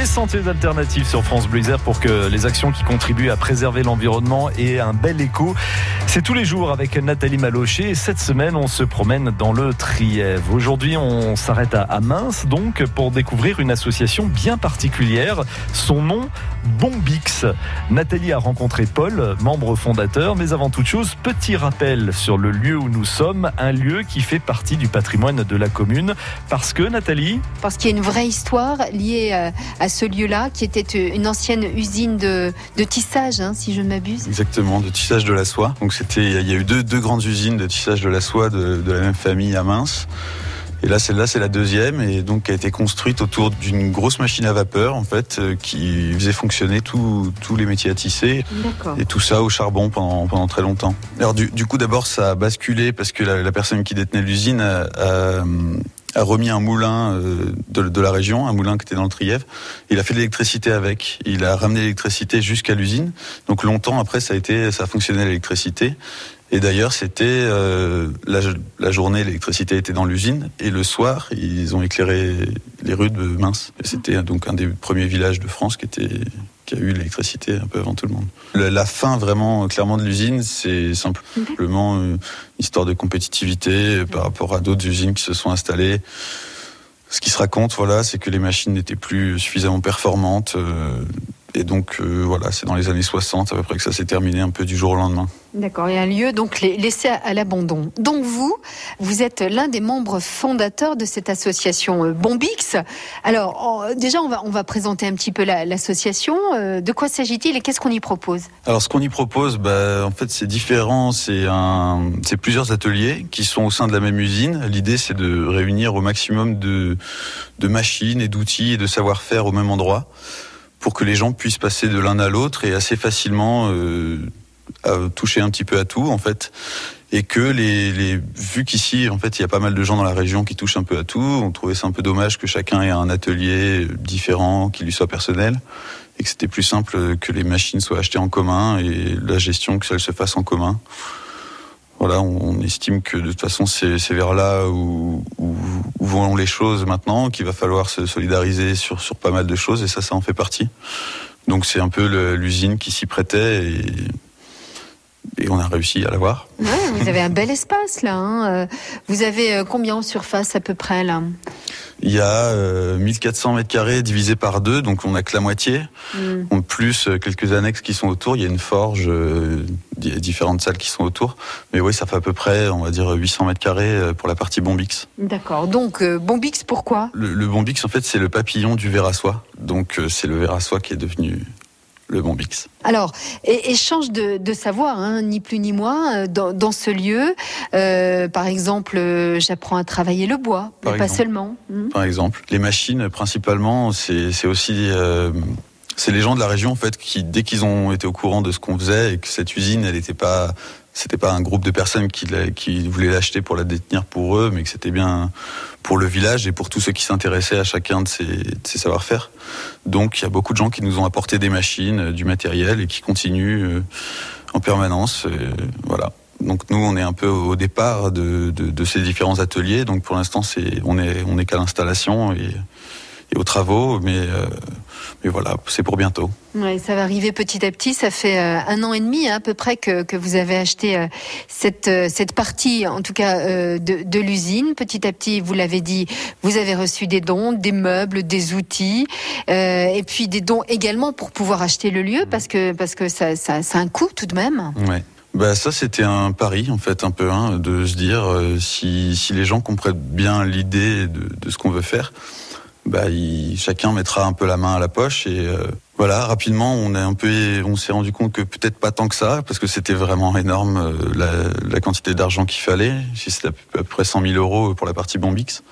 les sentiers alternatifs sur France Isère pour que les actions qui contribuent à préserver l'environnement aient un bel écho. C'est tous les jours avec Nathalie Malocher. Cette semaine, on se promène dans le Trièvre. Aujourd'hui, on s'arrête à Mince donc pour découvrir une association bien particulière. Son nom, Bombix. Nathalie a rencontré Paul, membre fondateur, mais avant toute chose, petit rappel sur le lieu où nous sommes, un lieu qui fait partie du patrimoine de la commune. Parce que, Nathalie? Parce qu'il y a une vraie histoire liée euh, à ce lieu-là, qui était une ancienne usine de, tissage, hein, si je ne m'abuse. Exactement, de tissage de la soie. Donc c'était, il y a eu deux, grandes usines de tissage de la soie de, de la même famille à Mince. Et là, celle-là, c'est la deuxième, et donc qui a été construite autour d'une grosse machine à vapeur, en fait, euh, qui faisait fonctionner tous les métiers à tisser. Et tout ça au charbon pendant, pendant très longtemps. Alors du, coup, d'abord, ça a basculé parce que la, personne qui détenait l'usine a, remis un moulin euh, de, la région, un moulin qui était dans le Trièvre. Il a fait de l'électricité avec. Il a ramené l'électricité jusqu'à l'usine. Donc longtemps après, ça a été, ça a fonctionné l'électricité. Et d'ailleurs, c'était euh, la, journée, l'électricité était dans l'usine, et le soir, ils ont éclairé les rues de Mince. C'était donc un des premiers villages de France qui a eu l'électricité un peu avant tout le monde. La, fin vraiment clairement de l'usine, c'est simplement une histoire de compétitivité par rapport à d'autres usines qui se sont installées. Ce qui se raconte, voilà, c'est que les machines n'étaient plus suffisamment performantes. Euh, et donc euh, voilà, c'est dans les années 60 à peu près que ça s'est terminé un peu du jour au lendemain. D'accord, il y a un lieu donc laissé à l'abandon. Donc vous, vous êtes l'un des membres fondateurs de cette association euh, Bombix. Alors déjà, on va, on va présenter un petit peu l'association. Euh, de quoi s'agit-il et qu'est-ce qu'on y propose? Alors ce qu'on y propose, bah, en fait c'est différent. C'est plusieurs ateliers qui sont au sein de la même usine. L'idée c'est de réunir au maximum de, de machines et d'outils et de savoir-faire au même endroit pour que les gens puissent passer de l'un à l'autre et assez facilement euh, toucher un petit peu à tout en fait et que les, les vu qu'ici en fait il y a pas mal de gens dans la région qui touchent un peu à tout, on trouvait ça un peu dommage que chacun ait un atelier différent qui lui soit personnel et que c'était plus simple que les machines soient achetées en commun et la gestion que ça se fasse en commun. Voilà, on, estime que de toute façon c'est vers là où, vont les choses maintenant, qu'il va falloir se solidariser sur, sur pas mal de choses et ça, ça en fait partie. Donc c'est un peu l'usine qui s'y prêtait et, on a réussi à l'avoir. Ouais, vous avez un bel espace là. Hein. Euh, vous avez euh, combien en surface à peu près là? Il y a 1400 euh, mètres carrés divisé par deux, donc on n'a que la moitié. Mm. En plus, euh, quelques annexes qui sont autour. Il y a une forge, euh, différentes salles qui sont autour. Mais oui, ça fait à peu près, on va dire, 800 mètres carrés pour la partie Bombix. D'accord. Donc, Bombix, pourquoi? Le, Bombix, en fait, c'est le papillon du verre à soie. Donc, c'est le verre à soie qui est devenu le Bombix. Alors, échange de, de savoir, hein, ni plus ni moins, euh, dans, ce lieu. Euh, par exemple, euh, j'apprends à travailler le bois, mais pas seulement. Hmm. Par exemple, les machines, principalement, c'est aussi... c'est les gens de la région en fait qui dès qu'ils ont été au courant de ce qu'on faisait et que cette usine elle n'était pas c'était pas un groupe de personnes qui, qui voulaient l'acheter pour la détenir pour eux, mais que c'était bien pour le village et pour tous ceux qui s'intéressaient à chacun de ces, savoir-faire. Donc il y a beaucoup de gens qui nous ont apporté des machines, euh, du matériel et qui continuent euh, en permanence. voilà. Donc nous, on est un peu au départ de, ces différents ateliers. Donc pour l'instant, c'est on est on est qu'à l'installation aux travaux, mais euh, mais voilà, c'est pour bientôt. Ouais, ça va arriver petit à petit. Ça fait euh, un an et demi hein, à peu près que, que vous avez acheté euh, cette, cette partie, en tout cas, de, de l'usine. Petit à petit, vous l'avez dit, vous avez reçu des dons, des meubles, des outils, et puis des dons également pour pouvoir acheter le lieu, parce que, parce que ça, ça, ça a un coût tout de même. Ouais. Bah ça c'était un pari en fait un peu hein, de se dire si, si les gens comprennent bien l'idée de, de ce qu'on veut faire, bah, chacun mettra un peu la main à la poche et euh, voilà rapidement on est un peu on s'est rendu compte que peut-être pas tant que ça parce que c'était vraiment énorme euh, la, quantité d'argent qu'il fallait. C'était à peu près 100 000 euros pour la partie Bombix.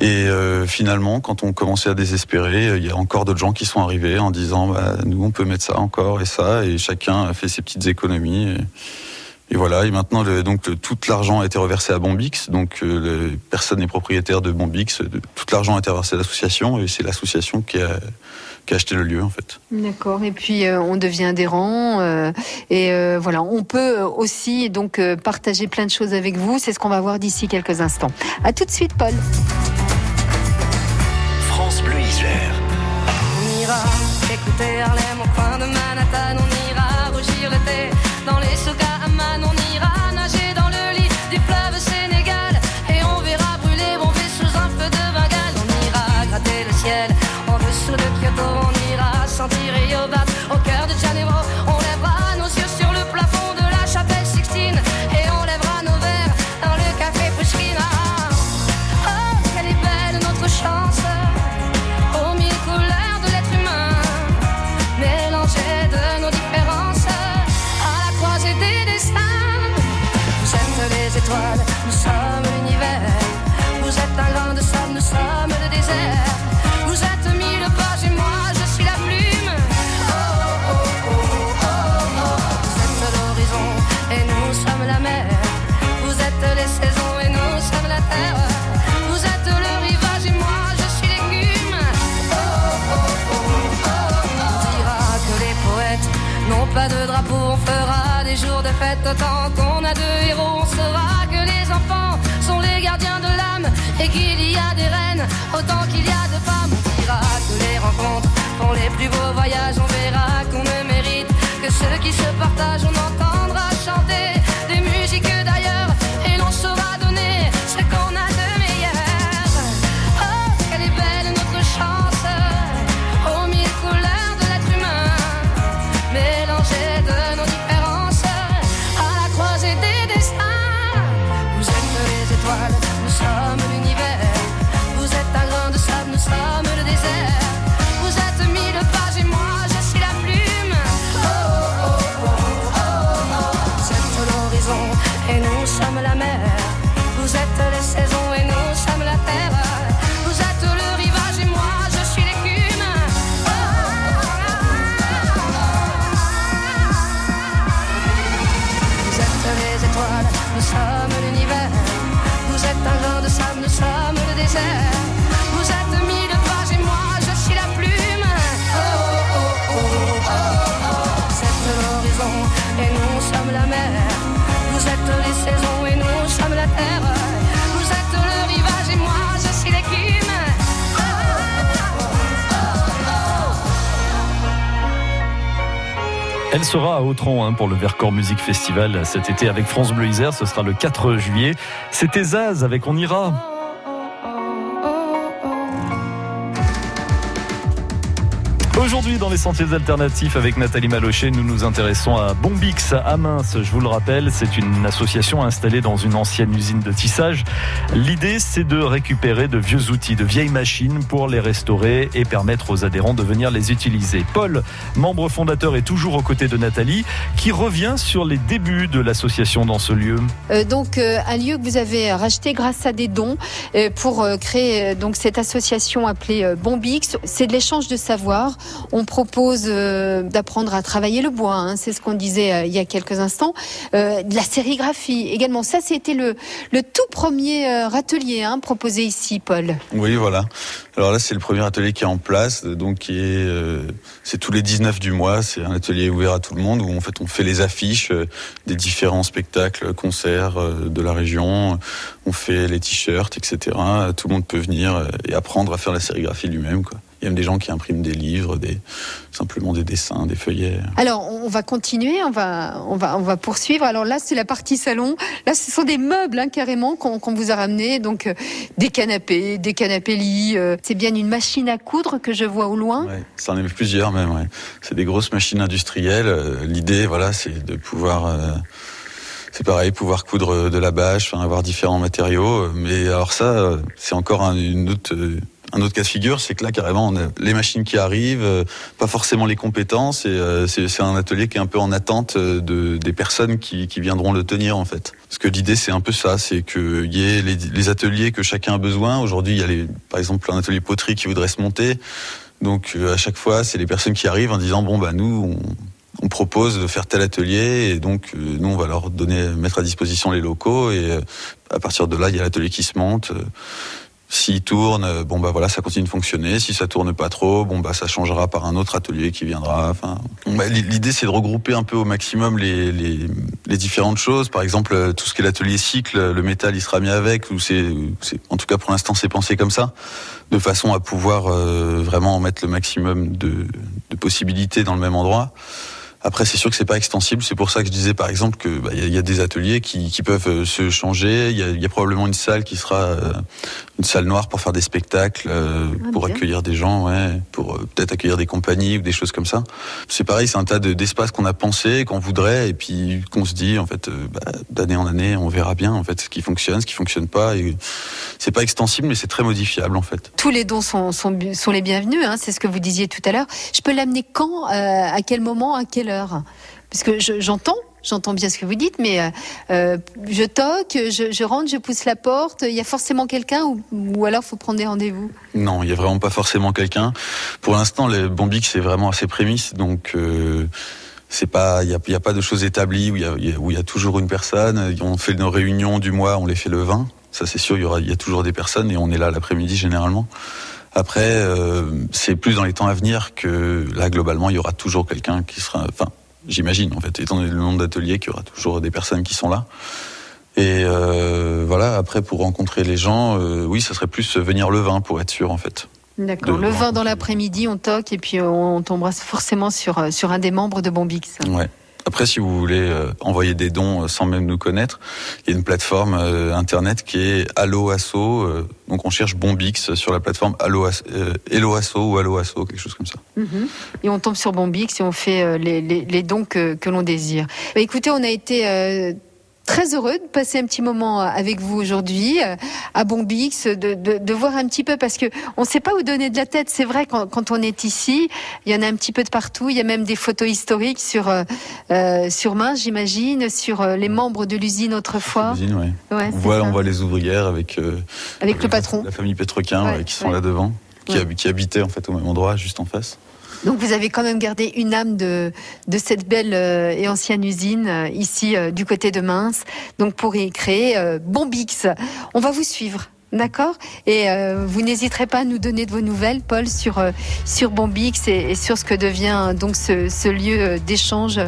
Et euh, finalement quand on commençait à désespérer il y a encore d'autres gens qui sont arrivés en disant bah, nous on peut mettre ça encore et ça et chacun a fait ses petites économies et voilà, et maintenant, le, donc tout l'argent a été reversé à Bombix. Donc, euh, personne n'est propriétaire de Bombix. Tout l'argent a été reversé à l'association, et c'est l'association qui a, qui a acheté le lieu, en fait. D'accord. Et puis, euh, on devient adhérent. Euh, et euh, voilà, on peut aussi donc partager plein de choses avec vous. C'est ce qu'on va voir d'ici quelques instants. À tout de suite, Paul. France Bleu Isère. Nous sommes l'univers. Vous êtes un grain de sable, nous sommes le désert. Vous êtes mille pages et moi je suis la plume. Oh, oh, oh, oh, oh. Vous êtes l'horizon et nous sommes la mer. Vous êtes les saisons et nous sommes la terre. Vous êtes le rivage et moi je suis l'écume. Oh, oh, oh, oh, dira que les poètes n'ont pas de drapeau. On fera des jours de fête autant qu'on Vous êtes mille pages et moi je suis la plume. Oh, oh, oh, oh, oh. Êtes l'horizon et nous sommes la mer. Vous êtes les saisons et nous sommes la terre. Vous êtes le rivage et moi je suis l'écume. Elle sera à Autron hein, pour le Vercors Music Festival cet été avec France Bleu Isère. Ce sera le 4 juillet. C'était Zaz avec On ira. Aujourd'hui, dans les sentiers alternatifs avec Nathalie Malochet, nous nous intéressons à Bombix à Mince. Je vous le rappelle, c'est une association installée dans une ancienne usine de tissage. L'idée, c'est de récupérer de vieux outils, de vieilles machines pour les restaurer et permettre aux adhérents de venir les utiliser. Paul, membre fondateur, est toujours aux côtés de Nathalie, qui revient sur les débuts de l'association dans ce lieu. Euh, donc euh, un lieu que vous avez racheté grâce à des dons euh, pour créer donc cette association appelée Bombix. C'est de l'échange de savoir. On propose euh, d'apprendre à travailler le bois, hein, c'est ce qu'on disait euh, il y a quelques instants. Euh, la sérigraphie également. Ça, c'était le, tout premier atelier hein, proposé ici, Paul. Oui, voilà. Alors là, c'est le premier atelier qui est en place, donc c'est tous les 19 du mois. C'est un atelier ouvert à tout le monde où en fait on fait les affiches des différents spectacles, concerts de la région. On fait les t-shirts, etc. Tout le monde peut venir et apprendre à faire la sérigraphie lui-même. Il y a même des gens qui impriment des livres, des simplement des dessins, des feuillets. Alors, on va continuer, on va, on va, on va poursuivre. Alors là, c'est la partie salon. Là, ce sont des meubles hein, carrément qu'on vous a ramenés, donc euh, des canapés, des canapés lits. euh, c'est bien une machine à coudre que je vois au loin. Ouais, ça en est plusieurs même. Ouais. C'est des grosses machines industrielles. Euh, L'idée, voilà, c'est de pouvoir, c'est pareil, pouvoir coudre de la bâche, avoir différents matériaux. Mais alors ça, c'est encore un, une autre. Un autre cas de figure, c'est que là, carrément, on a les machines qui arrivent, euh, pas forcément les compétences, et euh, c'est un atelier qui est un peu en attente euh, de, des personnes qui, viendront le tenir, en fait. Parce que l'idée, c'est un peu ça, c'est qu'il y ait les, ateliers que chacun a besoin. Aujourd'hui, il y a par exemple un atelier poterie qui voudrait se monter. Donc à chaque fois, c'est les personnes qui arrivent en disant bon bah nous on, on propose de faire tel atelier et donc nous on va leur donner mettre à disposition les locaux et à partir de là il y a l'atelier qui se monte. S'il tourne, euh, bon bah voilà, ça continue de fonctionner. Si ça tourne pas trop, bon bah ça changera par un autre atelier qui viendra. Enfin, bah, l'idée c'est de regrouper un peu au maximum les, les, différentes choses. Par exemple, euh, tout ce qui est l'atelier cycle, le métal il sera mis avec. Ou c'est, en tout cas pour l'instant c'est pensé comme ça, de façon à pouvoir euh, vraiment mettre le maximum de possibilités dans le même endroit. Après, c'est sûr que c'est pas extensible. C'est pour ça que je disais, par exemple, que bah, y, a des ateliers qui, qui peuvent euh, se changer. Il y a, y a, probablement une salle qui sera euh, une salle noire pour faire des spectacles, euh, ah, pour accueillir des gens, ouais, pour peut-être accueillir des compagnies ou des choses comme ça. C'est pareil, c'est un tas d'espaces qu'on a pensé, qu'on voudrait, et puis qu'on se dit, en fait, bah, d'année en année, on verra bien, en fait, ce qui fonctionne, ce qui fonctionne pas. C'est pas extensible, mais c'est très modifiable, en fait. Tous les dons sont, sont, sont les bienvenus. Hein, c'est ce que vous disiez tout à l'heure. Je peux l'amener quand, à quel moment, à quelle parce que j'entends, j'entends bien ce que vous dites, mais euh, euh, je toque, je, rentre, je pousse la porte. Il y a forcément quelqu'un ou, ou, alors faut prendre des rendez-vous? Non, il y a vraiment pas forcément quelqu'un. Pour l'instant, les Bombix c'est vraiment assez prémices, donc. Euh, c'est pas, il y a, pas de choses établies où il y a, toujours une personne. On fait nos réunions du mois, on les fait le 20. Ça c'est sûr, il y il y a toujours des personnes et on est là l'après-midi généralement. Après, euh, c'est plus dans les temps à venir que là, globalement, il y aura toujours quelqu'un qui sera. Enfin, j'imagine, en fait, étant donné le nombre d'ateliers, qu'il y aura toujours des personnes qui sont là. Et euh, voilà, après, pour rencontrer les gens, euh, oui, ça serait plus venir le vin pour être sûr, en fait. D'accord. Le vin dans l'après-midi, on toque et puis on tombera forcément sur, sur un des membres de Bombix. Ouais. Après, si vous voulez euh, envoyer des dons euh, sans même nous connaître, il y a une plateforme euh, internet qui est Allo Asso. donc on cherche Bombix sur la plateforme Allo Hello Asso ou Allo Asso, quelque chose comme ça. Mhm. Et on tombe sur Bombix et on fait les, dons que, que l'on désire. Bah, écoutez, on a été très heureux de passer un petit moment avec vous aujourd'hui euh, à Bombix, de, de, de, voir un petit peu parce que on ne sait pas où donner de la tête. C'est vrai quand, quand, on est ici, il y en a un petit peu de partout. Il y a même des photos historiques sur euh, euh sur main, j'imagine, sur euh, les membres de l'usine autrefois. Ouais. ouais on voit on voit les ouvrières avec avec le patron, la famille Petroquin ouais, qui sont là devant, qui, qui habitaient en fait au même endroit, juste en face. Donc vous avez quand même gardé une âme de, de cette belle euh, et ancienne usine euh, ici euh, du côté de Mince. Donc pour y créer Bombix. On va vous suivre. D'accord? Et euh, vous n'hésiterez pas à nous donner de vos nouvelles, Paul, sur, euh, sur Bombix et, et, sur ce que devient donc ce, ce lieu d'échange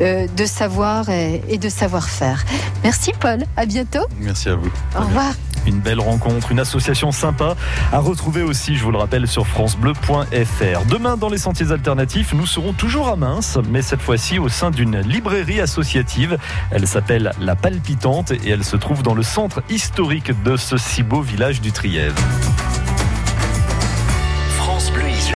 de savoir et, et de savoir-faire. Merci, Paul. À bientôt. Merci à vous. Au revoir. Une belle rencontre, une association sympa à retrouver aussi, je vous le rappelle, sur FranceBleu.fr. Demain, dans les sentiers alternatifs, nous serons toujours à Mince, mais cette fois-ci au sein d'une librairie associative. Elle s'appelle La Palpitante et elle se trouve dans le centre historique de ce si beau village du Trièves.